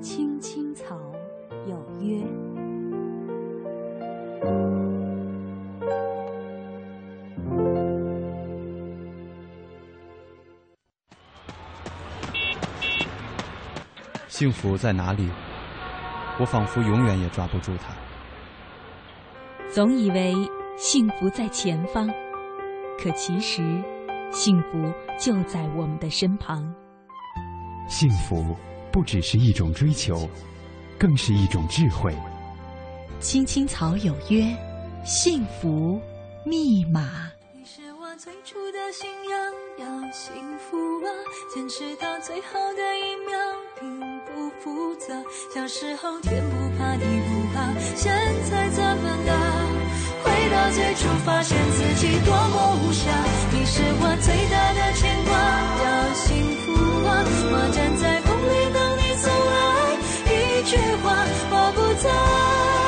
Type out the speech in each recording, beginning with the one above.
青青草有约。幸福在哪里？我仿佛永远也抓不住它。总以为幸福在前方，可其实，幸福就在我们的身旁。幸福不只是一种追求，更是一种智慧。青青草有约，幸福密码。你是我最初的信仰，要幸福啊，坚持到最后的一秒，并不复杂。小时候天不怕地不怕，现在怎么了？回到最初，发现自己多么无暇。你是我最大的牵挂，要幸福啊！我站在句话，我不再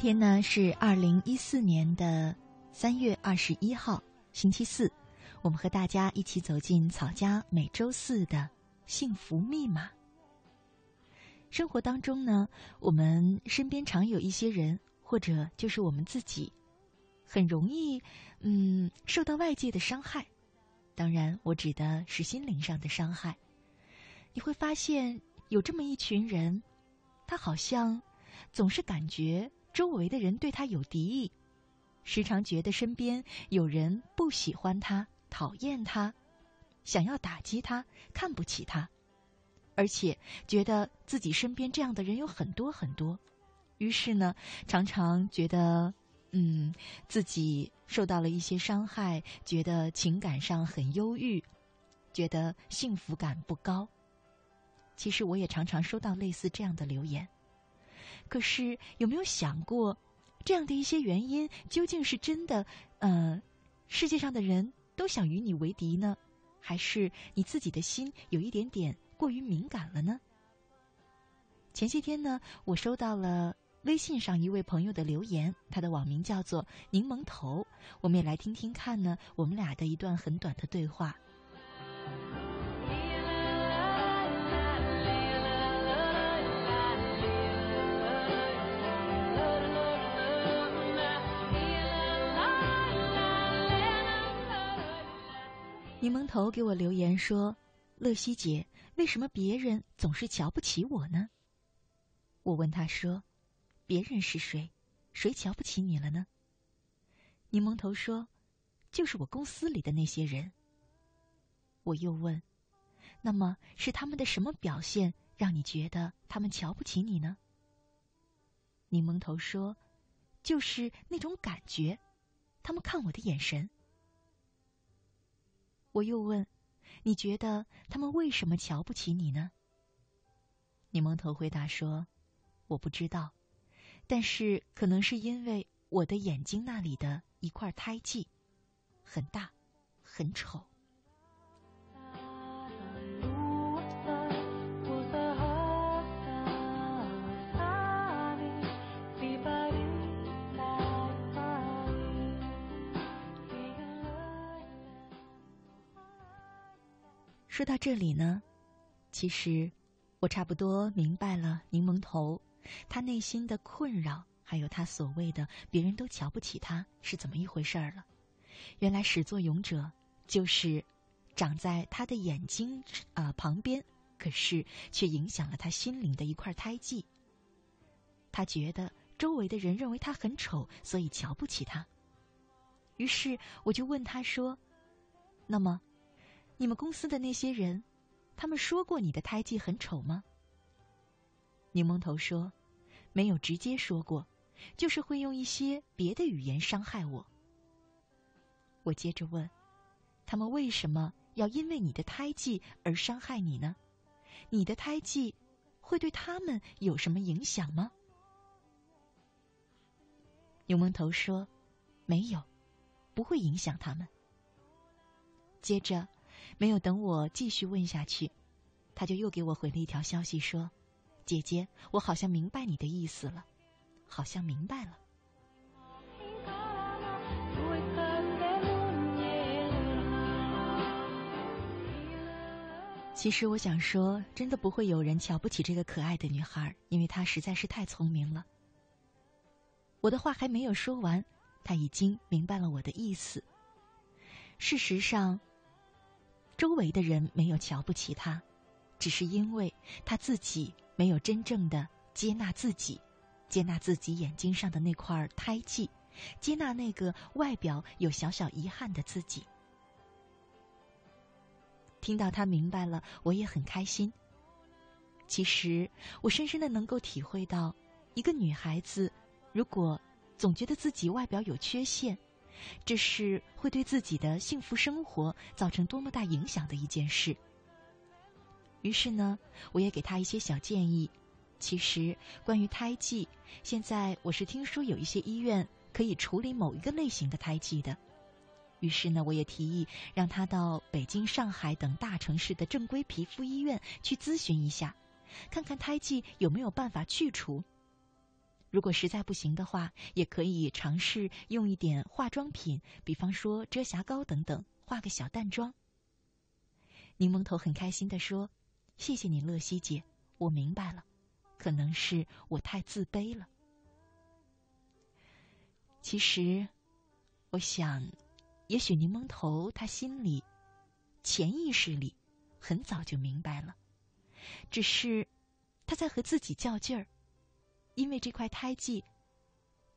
天呢是二零一四年的三月二十一号，星期四。我们和大家一起走进草家每周四的幸福密码。生活当中呢，我们身边常有一些人，或者就是我们自己，很容易嗯受到外界的伤害。当然，我指的是心灵上的伤害。你会发现有这么一群人，他好像总是感觉。周围的人对他有敌意，时常觉得身边有人不喜欢他、讨厌他，想要打击他、看不起他，而且觉得自己身边这样的人有很多很多，于是呢，常常觉得嗯自己受到了一些伤害，觉得情感上很忧郁，觉得幸福感不高。其实我也常常收到类似这样的留言。可是有没有想过，这样的一些原因究竟是真的？呃，世界上的人都想与你为敌呢，还是你自己的心有一点点过于敏感了呢？前些天呢，我收到了微信上一位朋友的留言，他的网名叫做柠檬头，我们也来听听看呢，我们俩的一段很短的对话。柠檬头给我留言说：“乐西姐，为什么别人总是瞧不起我呢？”我问他说：“别人是谁？谁瞧不起你了呢？”柠檬头说：“就是我公司里的那些人。”我又问：“那么是他们的什么表现让你觉得他们瞧不起你呢？”柠檬头说：“就是那种感觉，他们看我的眼神。”我又问：“你觉得他们为什么瞧不起你呢？柠檬头回答说：“我不知道，但是可能是因为我的眼睛那里的一块胎记很大，很丑。”说到这里呢，其实我差不多明白了柠檬头他内心的困扰，还有他所谓的别人都瞧不起他是怎么一回事儿了。原来始作俑者就是长在他的眼睛啊旁边，可是却影响了他心灵的一块胎记。他觉得周围的人认为他很丑，所以瞧不起他。于是我就问他说：“那么？”你们公司的那些人，他们说过你的胎记很丑吗？柠檬头说，没有直接说过，就是会用一些别的语言伤害我。我接着问，他们为什么要因为你的胎记而伤害你呢？你的胎记会对他们有什么影响吗？柠檬头说，没有，不会影响他们。接着。没有等我继续问下去，他就又给我回了一条消息说：“姐姐，我好像明白你的意思了，好像明白了。”其实我想说，真的不会有人瞧不起这个可爱的女孩，因为她实在是太聪明了。我的话还没有说完，他已经明白了我的意思。事实上。周围的人没有瞧不起他，只是因为他自己没有真正的接纳自己，接纳自己眼睛上的那块胎记，接纳那个外表有小小遗憾的自己。听到他明白了，我也很开心。其实，我深深的能够体会到，一个女孩子如果总觉得自己外表有缺陷。这是会对自己的幸福生活造成多么大影响的一件事。于是呢，我也给他一些小建议。其实，关于胎记，现在我是听说有一些医院可以处理某一个类型的胎记的。于是呢，我也提议让他到北京、上海等大城市的正规皮肤医院去咨询一下，看看胎记有没有办法去除。如果实在不行的话，也可以尝试用一点化妆品，比方说遮瑕膏等等，化个小淡妆。柠檬头很开心的说：“谢谢你，乐西姐，我明白了，可能是我太自卑了。其实，我想，也许柠檬头他心里、潜意识里很早就明白了，只是他在和自己较劲儿。”因为这块胎记，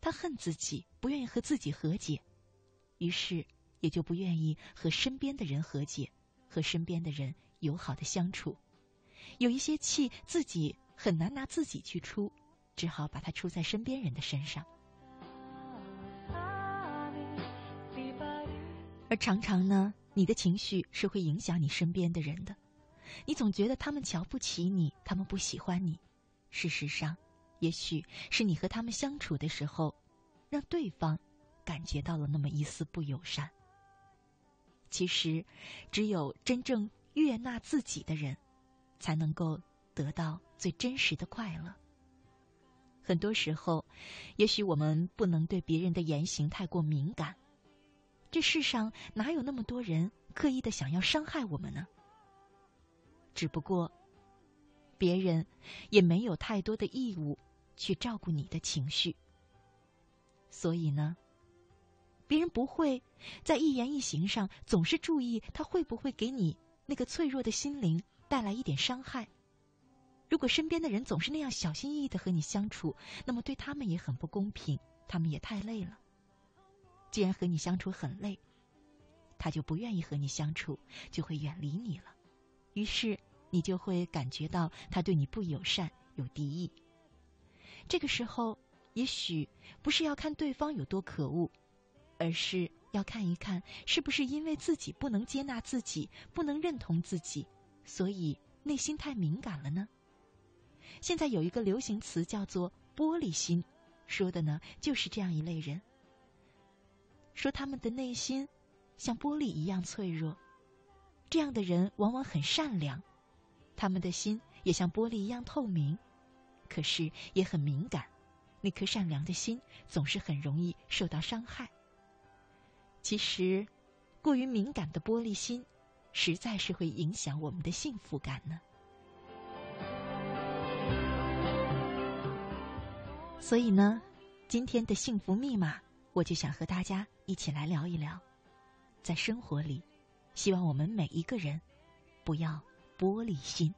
他恨自己，不愿意和自己和解，于是也就不愿意和身边的人和解，和身边的人友好的相处。有一些气自己很难拿自己去出，只好把它出在身边人的身上。而常常呢，你的情绪是会影响你身边的人的，你总觉得他们瞧不起你，他们不喜欢你，事实上。也许是你和他们相处的时候，让对方感觉到了那么一丝不友善。其实，只有真正悦纳自己的人，才能够得到最真实的快乐。很多时候，也许我们不能对别人的言行太过敏感。这世上哪有那么多人刻意的想要伤害我们呢？只不过，别人也没有太多的义务。去照顾你的情绪，所以呢，别人不会在一言一行上总是注意他会不会给你那个脆弱的心灵带来一点伤害。如果身边的人总是那样小心翼翼的和你相处，那么对他们也很不公平，他们也太累了。既然和你相处很累，他就不愿意和你相处，就会远离你了。于是你就会感觉到他对你不友善，有敌意。这个时候，也许不是要看对方有多可恶，而是要看一看，是不是因为自己不能接纳自己，不能认同自己，所以内心太敏感了呢？现在有一个流行词叫做“玻璃心”，说的呢就是这样一类人。说他们的内心像玻璃一样脆弱，这样的人往往很善良，他们的心也像玻璃一样透明，可是也很敏感。那颗善良的心总是很容易受到伤害。其实，过于敏感的玻璃心，实在是会影响我们的幸福感呢。所以呢，今天的幸福密码，我就想和大家一起来聊一聊，在生活里，希望我们每一个人不要玻璃心。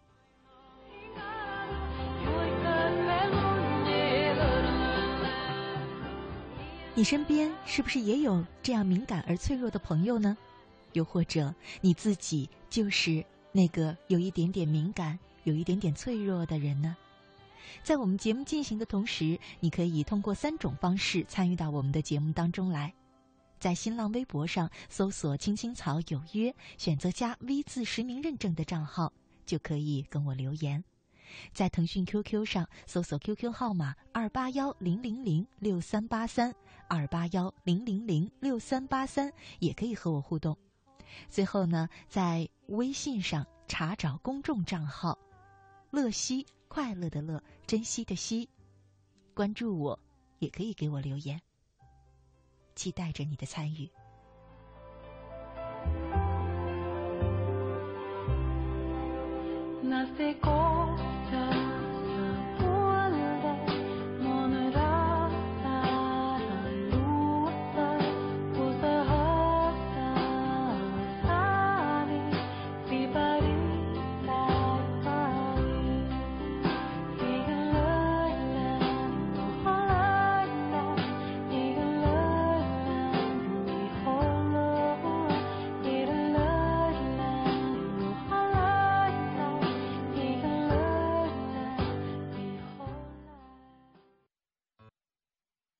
你身边是不是也有这样敏感而脆弱的朋友呢？又或者你自己就是那个有一点点敏感、有一点点脆弱的人呢？在我们节目进行的同时，你可以通过三种方式参与到我们的节目当中来。在新浪微博上搜索“青青草有约”，选择加 V 字实名认证的账号，就可以跟我留言。在腾讯 QQ 上搜索 QQ 号码二八幺零零零六三八三二八幺零零零六三八三，也可以和我互动。最后呢，在微信上查找公众账号“乐西”。快乐的乐，珍惜的惜，关注我，也可以给我留言，期待着你的参与。那些歌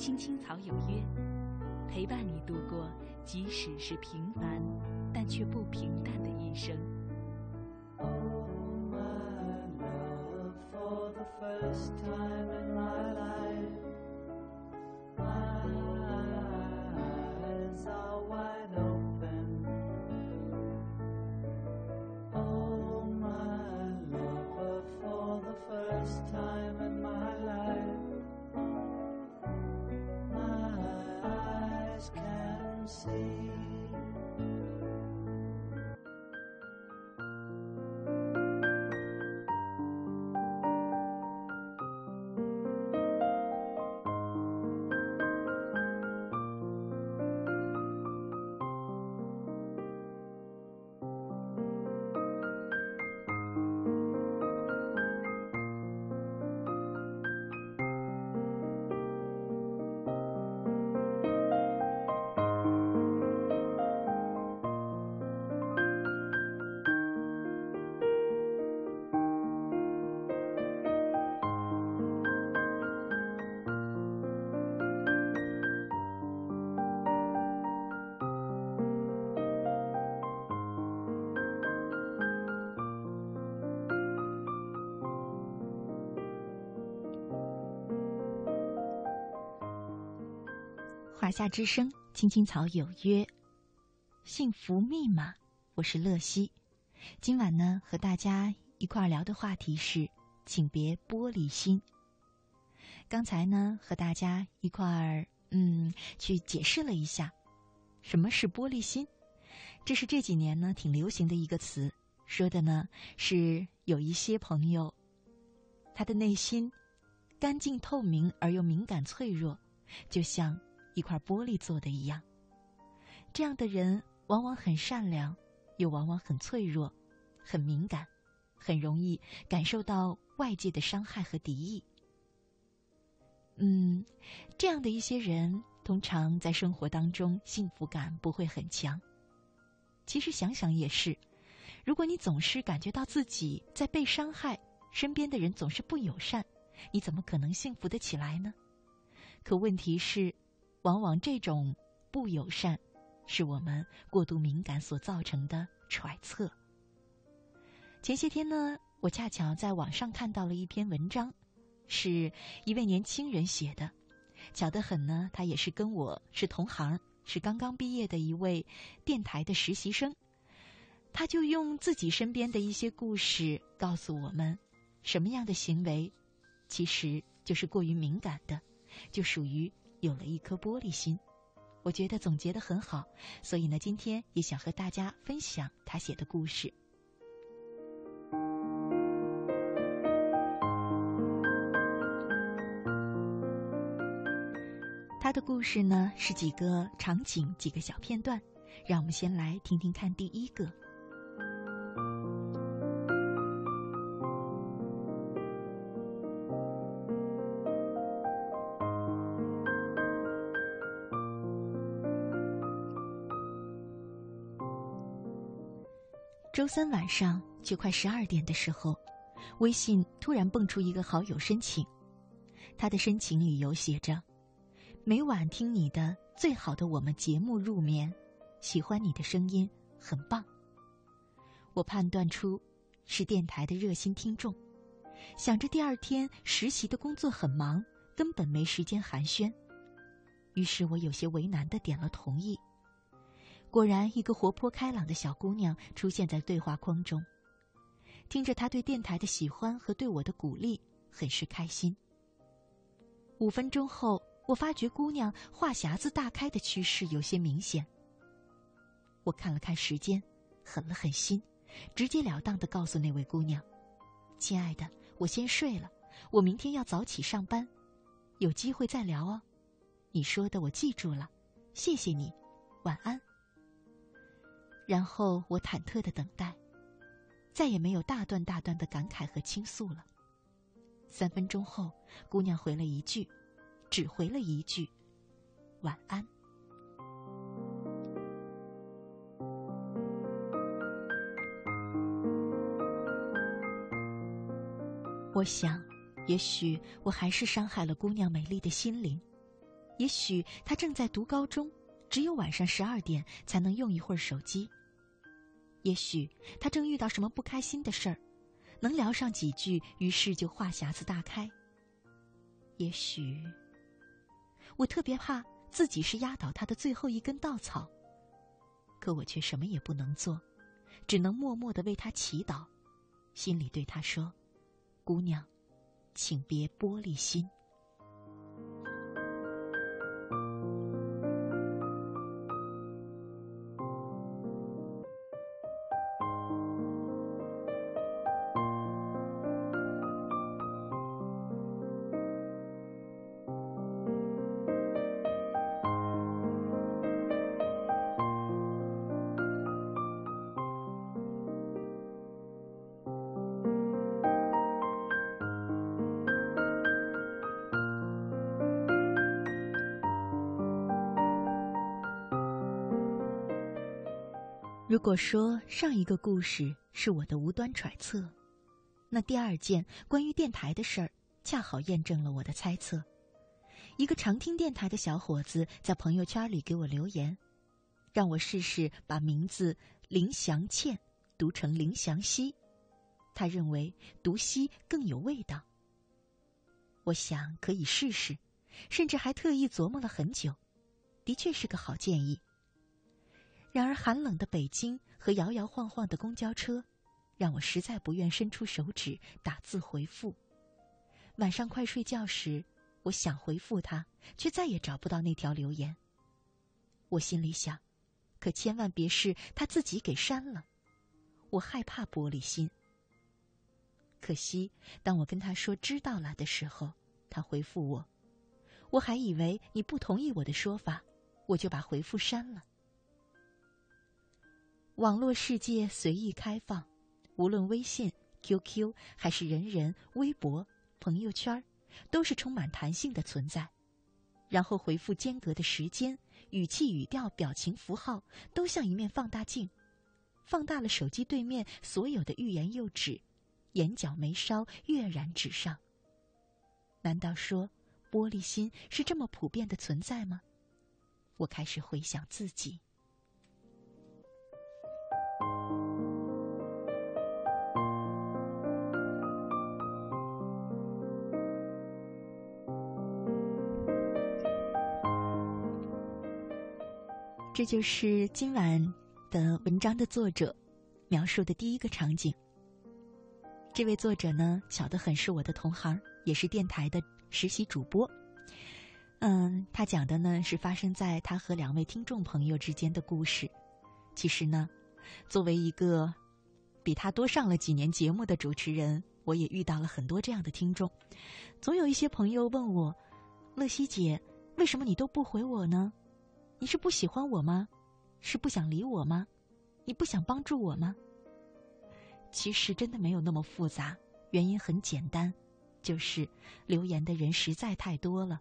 青青草有约。陪伴你度过，即使是平凡，但却不平淡的一生。华夏之声，青青草有约，幸福密码，我是乐西。今晚呢，和大家一块儿聊的话题是，请别玻璃心。刚才呢，和大家一块儿嗯，去解释了一下，什么是玻璃心。这是这几年呢挺流行的一个词，说的呢是有一些朋友，他的内心干净透明而又敏感脆弱，就像一块玻璃做的一样。这样的人往往很善良，又往往很脆弱，很敏感，很容易感受到外界的伤害和敌意。嗯，这样的一些人，通常在生活当中幸福感不会很强。其实想想也是，如果你总是感觉到自己在被伤害，身边的人总是不友善，你怎么可能幸福得起来呢？可问题是，往往这种不友善。是我们过度敏感所造成的揣测。前些天呢，我恰巧在网上看到了一篇文章，是一位年轻人写的。巧得很呢，他也是跟我是同行，是刚刚毕业的一位电台的实习生。他就用自己身边的一些故事告诉我们，什么样的行为，其实就是过于敏感的，就属于有了一颗玻璃心。我觉得总结的很好，所以呢，今天也想和大家分享他写的故事。他的故事呢是几个场景，几个小片段，让我们先来听听看第一个。周三晚上就快十二点的时候，微信突然蹦出一个好友申请。他的申请里有写着：“每晚听你的最好的我们节目入眠，喜欢你的声音，很棒。”我判断出是电台的热心听众，想着第二天实习的工作很忙，根本没时间寒暄，于是我有些为难的点了同意。果然，一个活泼开朗的小姑娘出现在对话框中。听着她对电台的喜欢和对我的鼓励，很是开心。五分钟后，我发觉姑娘话匣子大开的趋势有些明显。我看了看时间，狠了狠心，直截了当的告诉那位姑娘：“亲爱的，我先睡了，我明天要早起上班，有机会再聊哦。你说的我记住了，谢谢你，晚安。”然后我忐忑的等待，再也没有大段大段的感慨和倾诉了。三分钟后，姑娘回了一句，只回了一句：“晚安。”我想，也许我还是伤害了姑娘美丽的心灵，也许她正在读高中，只有晚上十二点才能用一会儿手机。也许他正遇到什么不开心的事儿，能聊上几句，于是就话匣子大开。也许我特别怕自己是压倒他的最后一根稻草，可我却什么也不能做，只能默默的为他祈祷，心里对他说：“姑娘，请别玻璃心。”如果说上一个故事是我的无端揣测，那第二件关于电台的事儿，恰好验证了我的猜测。一个常听电台的小伙子在朋友圈里给我留言，让我试试把名字林祥倩读成林祥熙，他认为读熙更有味道。我想可以试试，甚至还特意琢磨了很久，的确是个好建议。然而，寒冷的北京和摇摇晃晃的公交车，让我实在不愿伸出手指打字回复。晚上快睡觉时，我想回复他，却再也找不到那条留言。我心里想，可千万别是他自己给删了。我害怕玻璃心。可惜，当我跟他说知道了的时候，他回复我，我还以为你不同意我的说法，我就把回复删了。网络世界随意开放，无论微信、QQ 还是人人、微博、朋友圈，都是充满弹性的存在。然后回复间隔的时间、语气、语调、表情符号，都像一面放大镜，放大了手机对面所有的欲言又止，眼角眉梢跃然纸上。难道说玻璃心是这么普遍的存在吗？我开始回想自己。这就是今晚的文章的作者描述的第一个场景。这位作者呢，巧得很，是我的同行，也是电台的实习主播。嗯，他讲的呢是发生在他和两位听众朋友之间的故事。其实呢，作为一个比他多上了几年节目的主持人，我也遇到了很多这样的听众。总有一些朋友问我：“乐西姐，为什么你都不回我呢？”你是不喜欢我吗？是不想理我吗？你不想帮助我吗？其实真的没有那么复杂，原因很简单，就是留言的人实在太多了，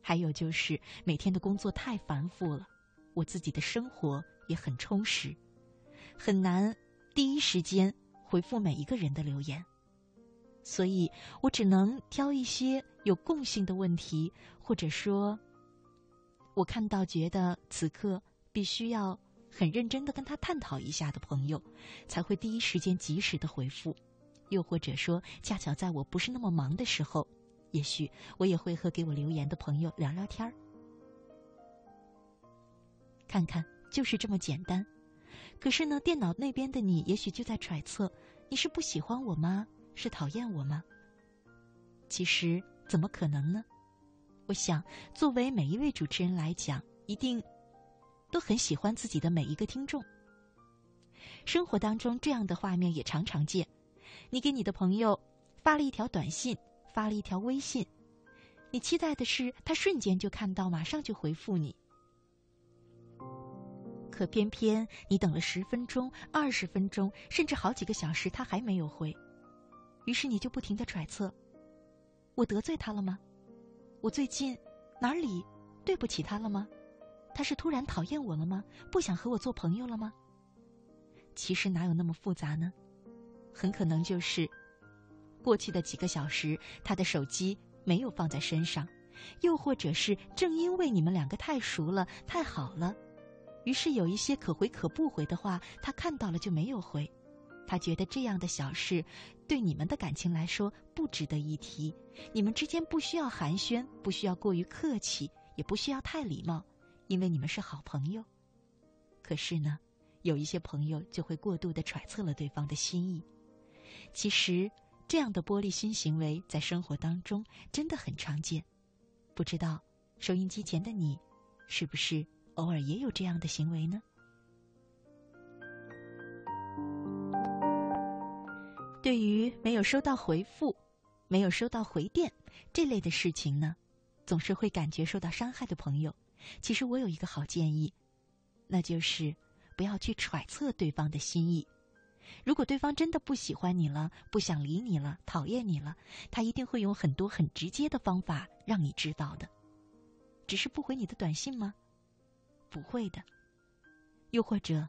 还有就是每天的工作太繁复了，我自己的生活也很充实，很难第一时间回复每一个人的留言，所以我只能挑一些有共性的问题，或者说。我看到觉得此刻必须要很认真的跟他探讨一下的朋友，才会第一时间及时的回复；又或者说，恰巧在我不是那么忙的时候，也许我也会和给我留言的朋友聊聊天儿。看看，就是这么简单。可是呢，电脑那边的你也许就在揣测：你是不喜欢我吗？是讨厌我吗？其实，怎么可能呢？我想，作为每一位主持人来讲，一定都很喜欢自己的每一个听众。生活当中这样的画面也常常见：你给你的朋友发了一条短信，发了一条微信，你期待的是他瞬间就看到，马上就回复你。可偏偏你等了十分钟、二十分钟，甚至好几个小时，他还没有回，于是你就不停的揣测：我得罪他了吗？我最近哪里对不起他了吗？他是突然讨厌我了吗？不想和我做朋友了吗？其实哪有那么复杂呢？很可能就是过去的几个小时，他的手机没有放在身上，又或者是正因为你们两个太熟了、太好了，于是有一些可回可不回的话，他看到了就没有回。他觉得这样的小事，对你们的感情来说不值得一提。你们之间不需要寒暄，不需要过于客气，也不需要太礼貌，因为你们是好朋友。可是呢，有一些朋友就会过度的揣测了对方的心意。其实，这样的玻璃心行为在生活当中真的很常见。不知道收音机前的你，是不是偶尔也有这样的行为呢？对于没有收到回复、没有收到回电这类的事情呢，总是会感觉受到伤害的朋友，其实我有一个好建议，那就是不要去揣测对方的心意。如果对方真的不喜欢你了、不想理你了、讨厌你了，他一定会用很多很直接的方法让你知道的。只是不回你的短信吗？不会的。又或者。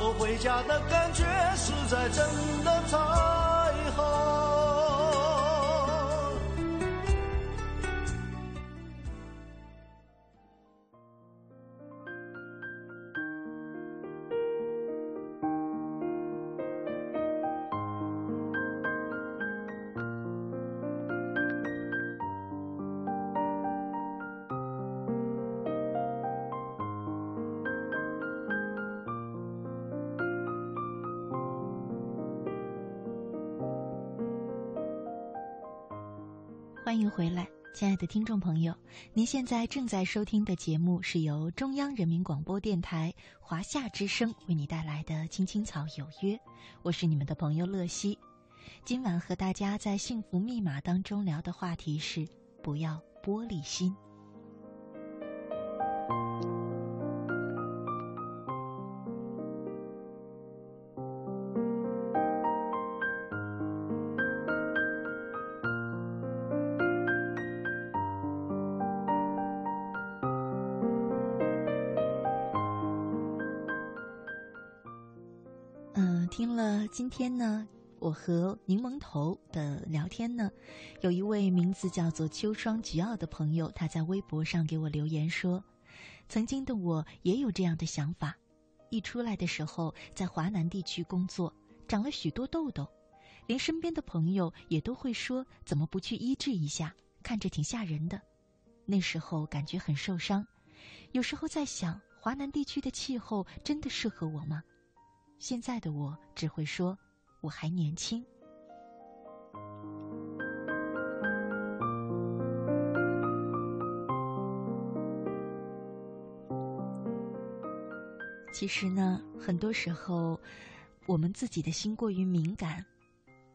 我回家的感觉实在真的太欢迎回来，亲爱的听众朋友，您现在正在收听的节目是由中央人民广播电台华夏之声为你带来的《青青草有约》，我是你们的朋友乐西。今晚和大家在《幸福密码》当中聊的话题是：不要玻璃心。和柠檬头的聊天呢，有一位名字叫做秋霜菊傲的朋友，他在微博上给我留言说：“曾经的我也有这样的想法，一出来的时候在华南地区工作，长了许多痘痘，连身边的朋友也都会说怎么不去医治一下，看着挺吓人的。那时候感觉很受伤，有时候在想，华南地区的气候真的适合我吗？”现在的我只会说，我还年轻。其实呢，很多时候，我们自己的心过于敏感，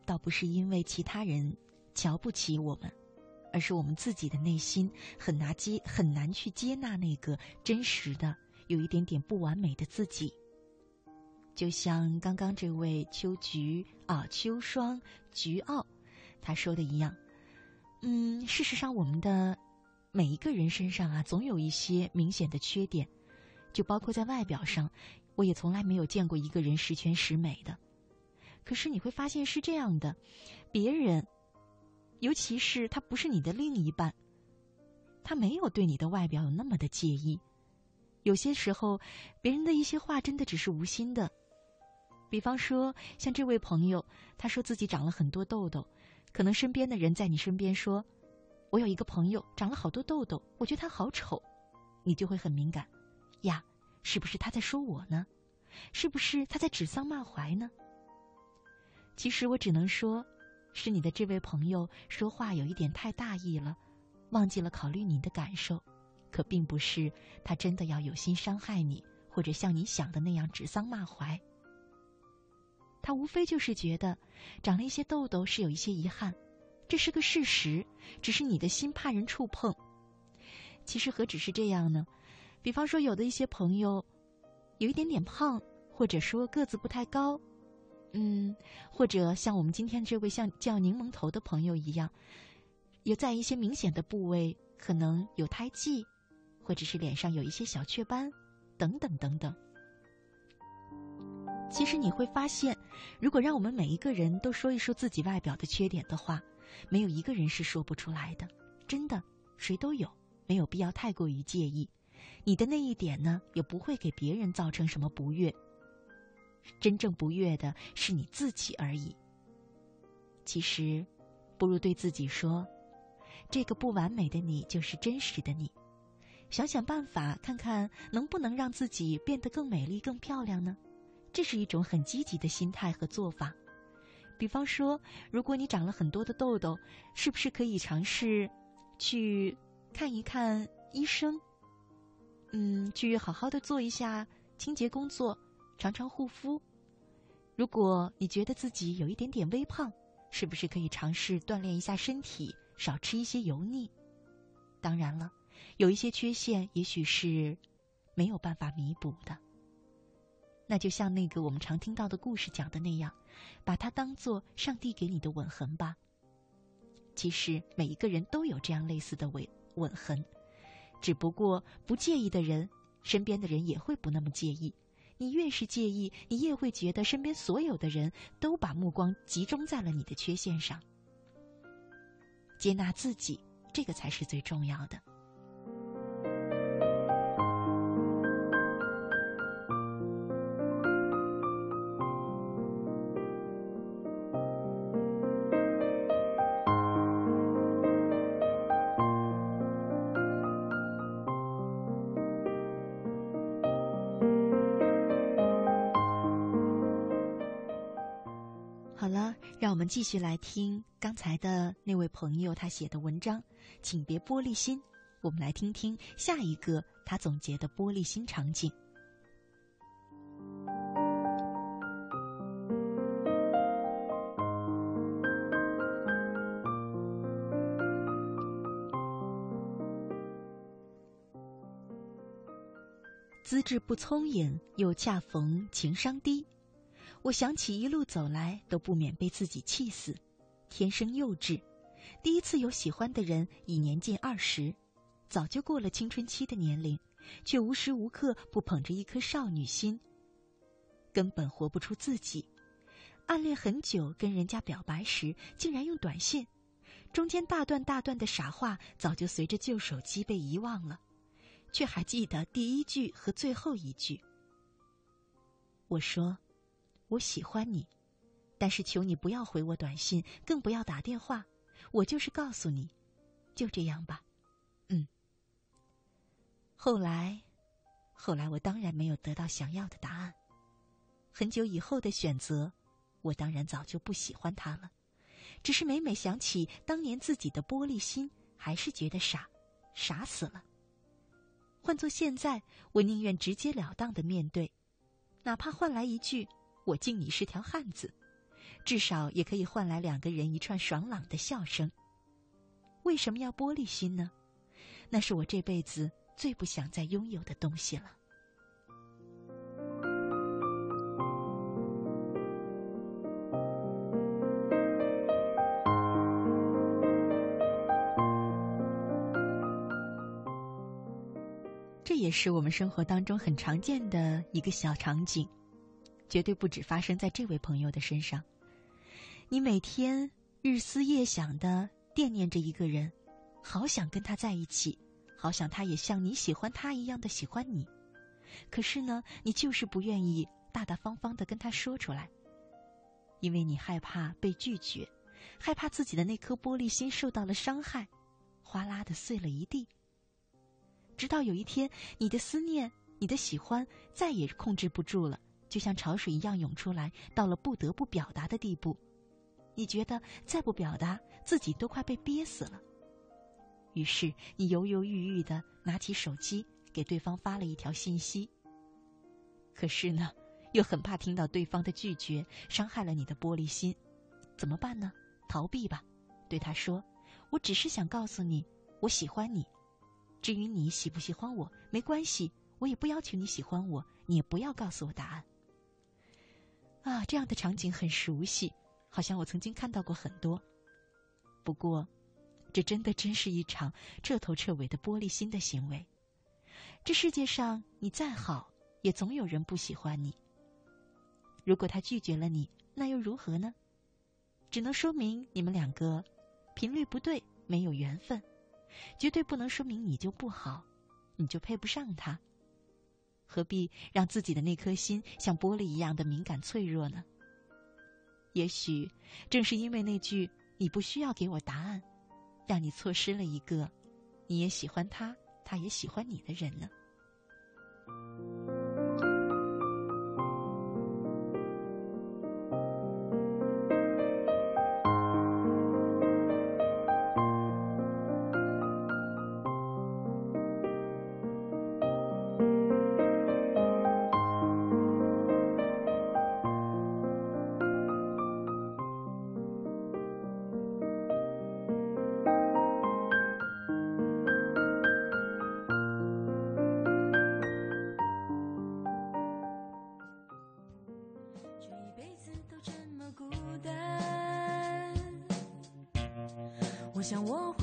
倒不是因为其他人瞧不起我们，而是我们自己的内心很难接很难去接纳那个真实的、有一点点不完美的自己。就像刚刚这位秋菊啊，秋霜菊傲，他说的一样，嗯，事实上，我们的每一个人身上啊，总有一些明显的缺点，就包括在外表上，我也从来没有见过一个人十全十美的。可是你会发现是这样的，别人，尤其是他不是你的另一半，他没有对你的外表有那么的介意。有些时候，别人的一些话真的只是无心的。比方说，像这位朋友，他说自己长了很多痘痘，可能身边的人在你身边说：“我有一个朋友长了好多痘痘，我觉得他好丑。”你就会很敏感，呀，是不是他在说我呢？是不是他在指桑骂槐呢？其实我只能说，是你的这位朋友说话有一点太大意了，忘记了考虑你的感受，可并不是他真的要有心伤害你，或者像你想的那样指桑骂槐。他无非就是觉得，长了一些痘痘是有一些遗憾，这是个事实，只是你的心怕人触碰。其实何止是这样呢？比方说，有的一些朋友，有一点点胖，或者说个子不太高，嗯，或者像我们今天这位像叫柠檬头的朋友一样，有在一些明显的部位可能有胎记，或者是脸上有一些小雀斑，等等等等。其实你会发现，如果让我们每一个人都说一说自己外表的缺点的话，没有一个人是说不出来的。真的，谁都有，没有必要太过于介意。你的那一点呢，也不会给别人造成什么不悦。真正不悦的是你自己而已。其实，不如对自己说：“这个不完美的你就是真实的你。”想想办法，看看能不能让自己变得更美丽、更漂亮呢？这是一种很积极的心态和做法。比方说，如果你长了很多的痘痘，是不是可以尝试去看一看医生？嗯，去好好的做一下清洁工作，常常护肤。如果你觉得自己有一点点微胖，是不是可以尝试锻炼一下身体，少吃一些油腻？当然了，有一些缺陷也许是没有办法弥补的。那就像那个我们常听到的故事讲的那样，把它当做上帝给你的吻痕吧。其实每一个人都有这样类似的吻吻痕，只不过不介意的人，身边的人也会不那么介意。你越是介意，你越会觉得身边所有的人都把目光集中在了你的缺陷上。接纳自己，这个才是最重要的。继续来听刚才的那位朋友他写的文章，请别玻璃心。我们来听听下一个他总结的玻璃心场景。资质不聪颖，又恰逢情商低。我想起一路走来，都不免被自己气死。天生幼稚，第一次有喜欢的人已年近二十，早就过了青春期的年龄，却无时无刻不捧着一颗少女心。根本活不出自己。暗恋很久，跟人家表白时，竟然用短信，中间大段大段的傻话早就随着旧手机被遗忘了，却还记得第一句和最后一句。我说。我喜欢你，但是求你不要回我短信，更不要打电话。我就是告诉你，就这样吧。嗯。后来，后来我当然没有得到想要的答案。很久以后的选择，我当然早就不喜欢他了。只是每每想起当年自己的玻璃心，还是觉得傻，傻死了。换做现在，我宁愿直截了当的面对，哪怕换来一句。我敬你是条汉子，至少也可以换来两个人一串爽朗的笑声。为什么要玻璃心呢？那是我这辈子最不想再拥有的东西了。这也是我们生活当中很常见的一个小场景。绝对不止发生在这位朋友的身上。你每天日思夜想的惦念着一个人，好想跟他在一起，好想他也像你喜欢他一样的喜欢你。可是呢，你就是不愿意大大方方的跟他说出来，因为你害怕被拒绝，害怕自己的那颗玻璃心受到了伤害，哗啦的碎了一地。直到有一天，你的思念，你的喜欢再也控制不住了。就像潮水一样涌出来，到了不得不表达的地步，你觉得再不表达，自己都快被憋死了。于是你犹犹豫豫的拿起手机，给对方发了一条信息。可是呢，又很怕听到对方的拒绝，伤害了你的玻璃心，怎么办呢？逃避吧，对他说：“我只是想告诉你，我喜欢你。至于你喜不喜欢我，没关系，我也不要求你喜欢我，你也不要告诉我答案。”啊，这样的场景很熟悉，好像我曾经看到过很多。不过，这真的真是一场彻头彻尾的玻璃心的行为。这世界上，你再好，也总有人不喜欢你。如果他拒绝了你，那又如何呢？只能说明你们两个频率不对，没有缘分。绝对不能说明你就不好，你就配不上他。何必让自己的那颗心像玻璃一样的敏感脆弱呢？也许正是因为那句“你不需要给我答案”，让你错失了一个你也喜欢他，他也喜欢你的人呢。想我会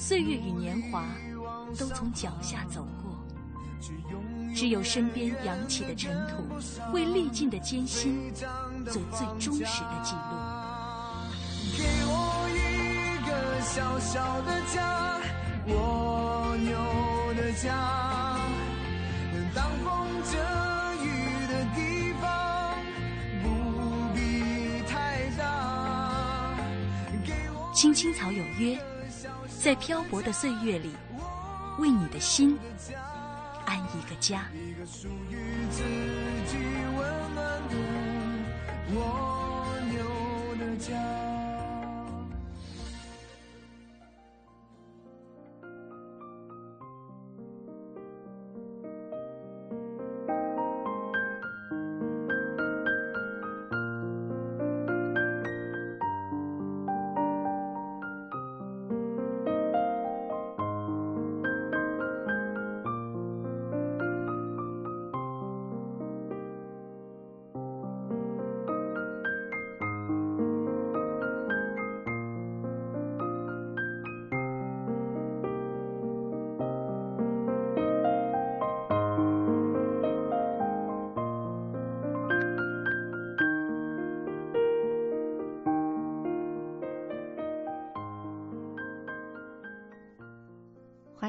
岁月与年华都从脚下走过，只有身边扬起的尘土，为历尽的艰辛做最忠实的记录。给我一个小小的家，蜗牛的家，青青草有约，在漂泊的岁月里，为你的心安一个家。一个属于自己温暖的蜗牛的家。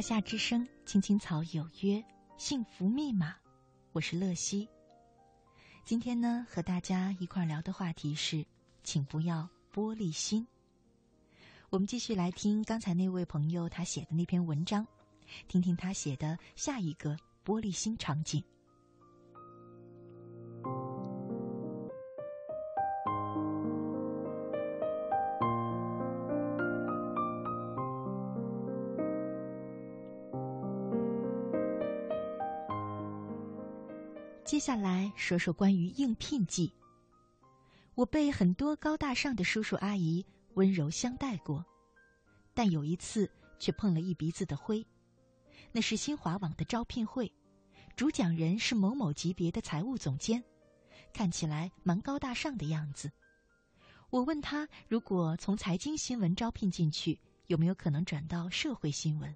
夏之声，青青草有约，幸福密码，我是乐西。今天呢，和大家一块儿聊的话题是，请不要玻璃心。我们继续来听刚才那位朋友他写的那篇文章，听听他写的下一个玻璃心场景。下来说说关于应聘季。我被很多高大上的叔叔阿姨温柔相待过，但有一次却碰了一鼻子的灰。那是新华网的招聘会，主讲人是某某级别的财务总监，看起来蛮高大上的样子。我问他，如果从财经新闻招聘进去，有没有可能转到社会新闻？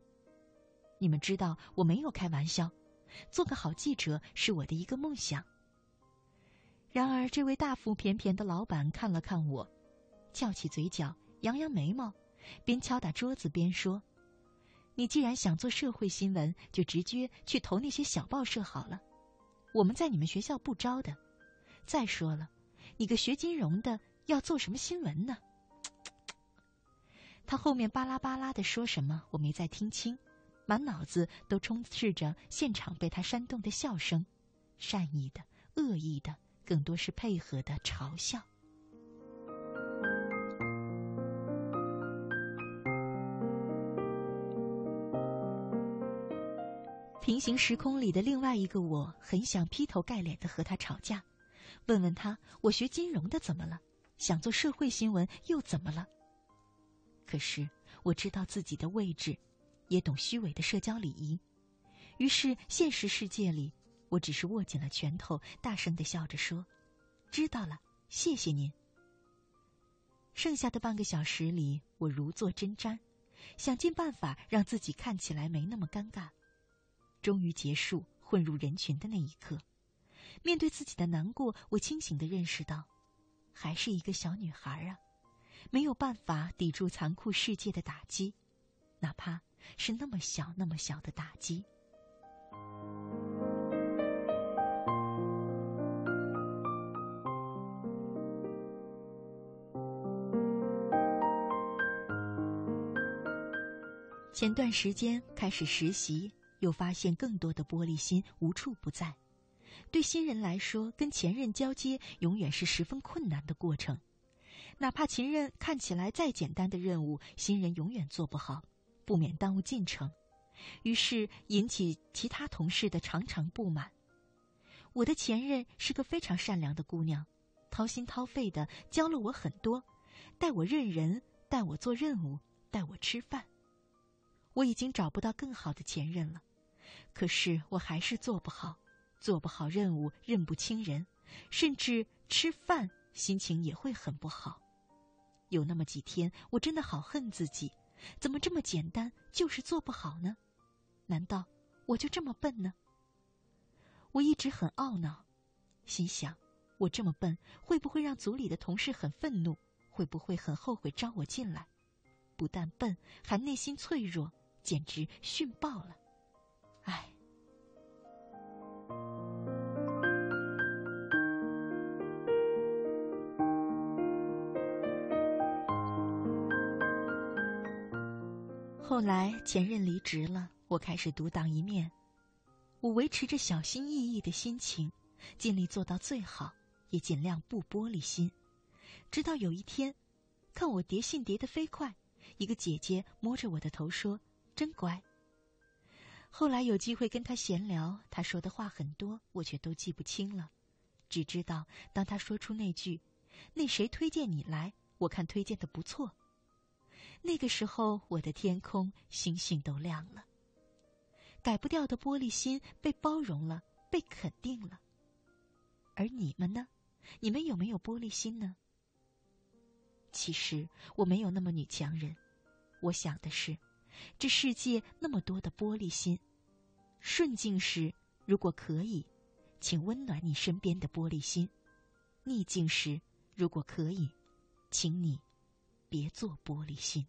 你们知道我没有开玩笑。做个好记者是我的一个梦想。然而，这位大腹便便的老板看了看我，翘起嘴角，扬扬眉毛，边敲打桌子边说：“你既然想做社会新闻，就直接去投那些小报社好了。我们在你们学校不招的。再说了，你个学金融的要做什么新闻呢？”他后面巴拉巴拉的说什么，我没再听清。满脑子都充斥着现场被他煽动的笑声，善意的、恶意的，更多是配合的嘲笑。平行时空里的另外一个我，很想劈头盖脸的和他吵架，问问他：我学金融的怎么了？想做社会新闻又怎么了？可是我知道自己的位置。也懂虚伪的社交礼仪，于是现实世界里，我只是握紧了拳头，大声的笑着说：“知道了，谢谢您。”剩下的半个小时里，我如坐针毡，想尽办法让自己看起来没那么尴尬。终于结束，混入人群的那一刻，面对自己的难过，我清醒的认识到，还是一个小女孩啊，没有办法抵住残酷世界的打击，哪怕是那么小那么小的打击。前段时间开始实习，又发现更多的玻璃心无处不在。对新人来说，跟前任交接永远是十分困难的过程。哪怕前任看起来再简单的任务，新人永远做不好，不免耽误进程，于是引起其他同事的常常不满。我的前任是个非常善良的姑娘，掏心掏肺的教了我很多，带我认人，带我做任务，带我吃饭。我已经找不到更好的前任了，可是我还是做不好，做不好任务，认不清人，甚至吃饭心情也会很不好。有那么几天，我真的好恨自己，怎么这么简单就是做不好呢？难道我就这么笨呢？我一直很懊恼，心想我这么笨，会不会让组里的同事很愤怒？会不会很后悔招我进来？不但笨，还内心脆弱。简直逊爆了，唉。后来前任离职了，我开始独当一面。我维持着小心翼翼的心情，尽力做到最好，也尽量不玻璃心。直到有一天，看我叠信叠得飞快，一个姐姐摸着我的头说。真乖。后来有机会跟他闲聊，他说的话很多，我却都记不清了，只知道当他说出那句“那谁推荐你来？我看推荐的不错。”那个时候，我的天空星星都亮了。改不掉的玻璃心被包容了，被肯定了。而你们呢？你们有没有玻璃心呢？其实我没有那么女强人，我想的是。这世界那么多的玻璃心，顺境时如果可以，请温暖你身边的玻璃心；逆境时如果可以，请你别做玻璃心。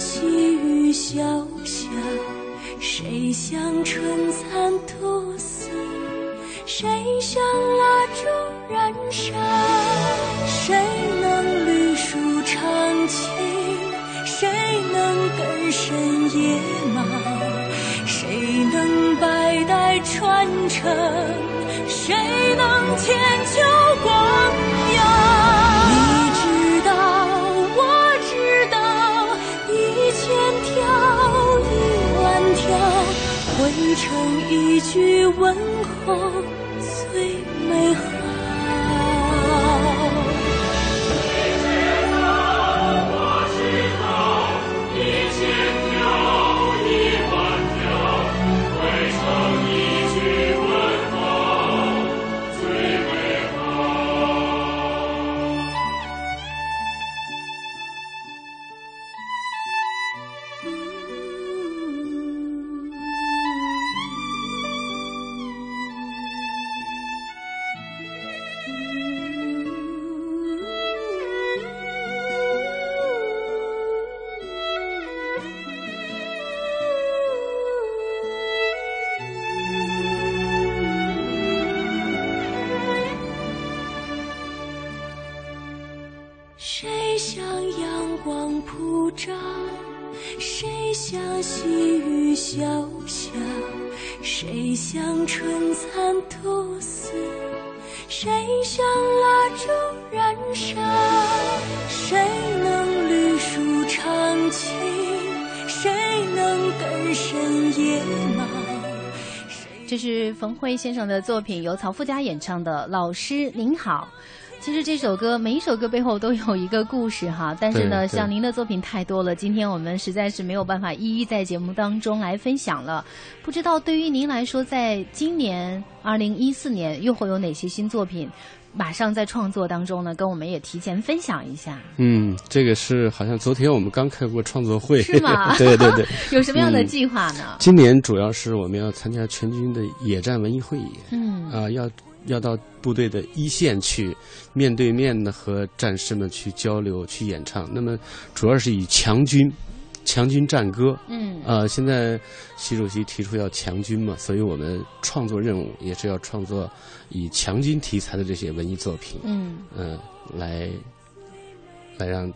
细雨潇潇，谁向春蚕吐丝，谁向蜡烛燃烧？谁能绿树长青？谁能根深叶茂？谁能百代传承？谁能千秋？一句问候像阳光普照？谁像细雨潇潇？谁像春蚕吐丝？谁像蜡烛燃烧？谁能绿树长青？谁能根深叶茂？这是冯辉先生的作品，由曹富佳演唱的。老师您好。其实这首歌每一首歌背后都有一个故事哈，但是呢，像您的作品太多了，今天我们实在是没有办法一一在节目当中来分享了。不知道对于您来说，在今年二零一四年又会有哪些新作品马上在创作当中呢？跟我们也提前分享一下。嗯，这个是好像昨天我们刚开过创作会，是吗？对 对对，有什么样的计划呢？今年主要是我们要参加全军的野战文艺会议，嗯啊要。要到部队的一线去，面对面的和战士们去交流、去演唱。那么，主要是以强军、强军战歌。嗯。啊，现在习主席提出要强军嘛，所以我们创作任务也是要创作以强军题材的这些文艺作品。嗯。嗯，来，来让。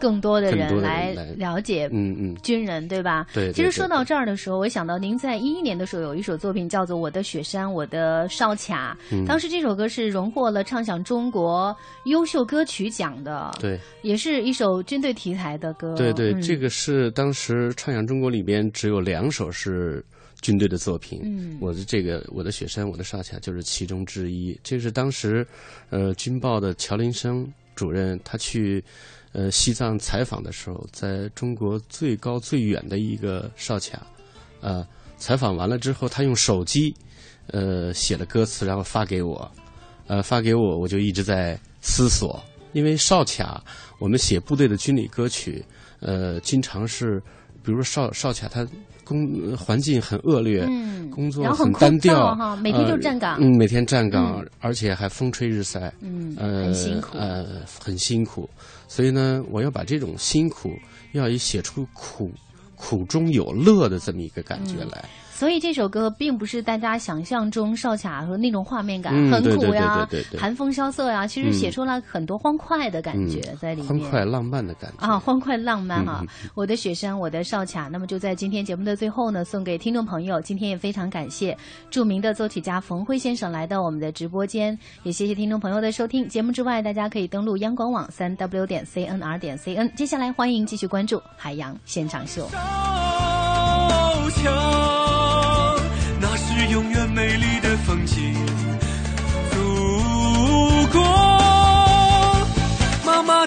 更多的人来了解，嗯嗯，军人对吧？对。其实说到这儿的时候，我想到您在一一年的时候有一首作品叫做《我的雪山我的哨卡》，当时这首歌是荣获了唱响中国优秀歌曲奖的，对，也是一首军队题材的歌。对对，这个是当时唱响中国里边只有两首是军队的作品，嗯，我的这个《我的雪山我的哨卡》就是其中之一。这是当时，呃，军报的乔林生主任他去。呃，西藏采访的时候，在中国最高最远的一个哨卡，呃，采访完了之后，他用手机，呃，写了歌词，然后发给我，呃，发给我，我就一直在思索，因为哨卡，我们写部队的军旅歌曲，呃，经常是，比如说哨哨卡，他工环境很恶劣，嗯，工作很单调哈，每天就站岗，嗯，每天站岗，而且还风吹日晒，嗯，很辛苦，呃，很辛苦。所以呢，我要把这种辛苦，要以写出苦苦中有乐的这么一个感觉来。所以这首歌并不是大家想象中哨卡和那种画面感很苦呀，寒风萧瑟呀，其实写出了很多欢快的感觉在里面，欢快浪漫的感觉啊，欢快浪漫哈！我的雪山，我的哨卡。那么就在今天节目的最后呢，送给听众朋友。今天也非常感谢著名的作曲家冯辉先生来到我们的直播间，也谢谢听众朋友的收听。节目之外，大家可以登录央广网三 w 点 cnr 点 cn。接下来欢迎继续关注海洋现场秀。永远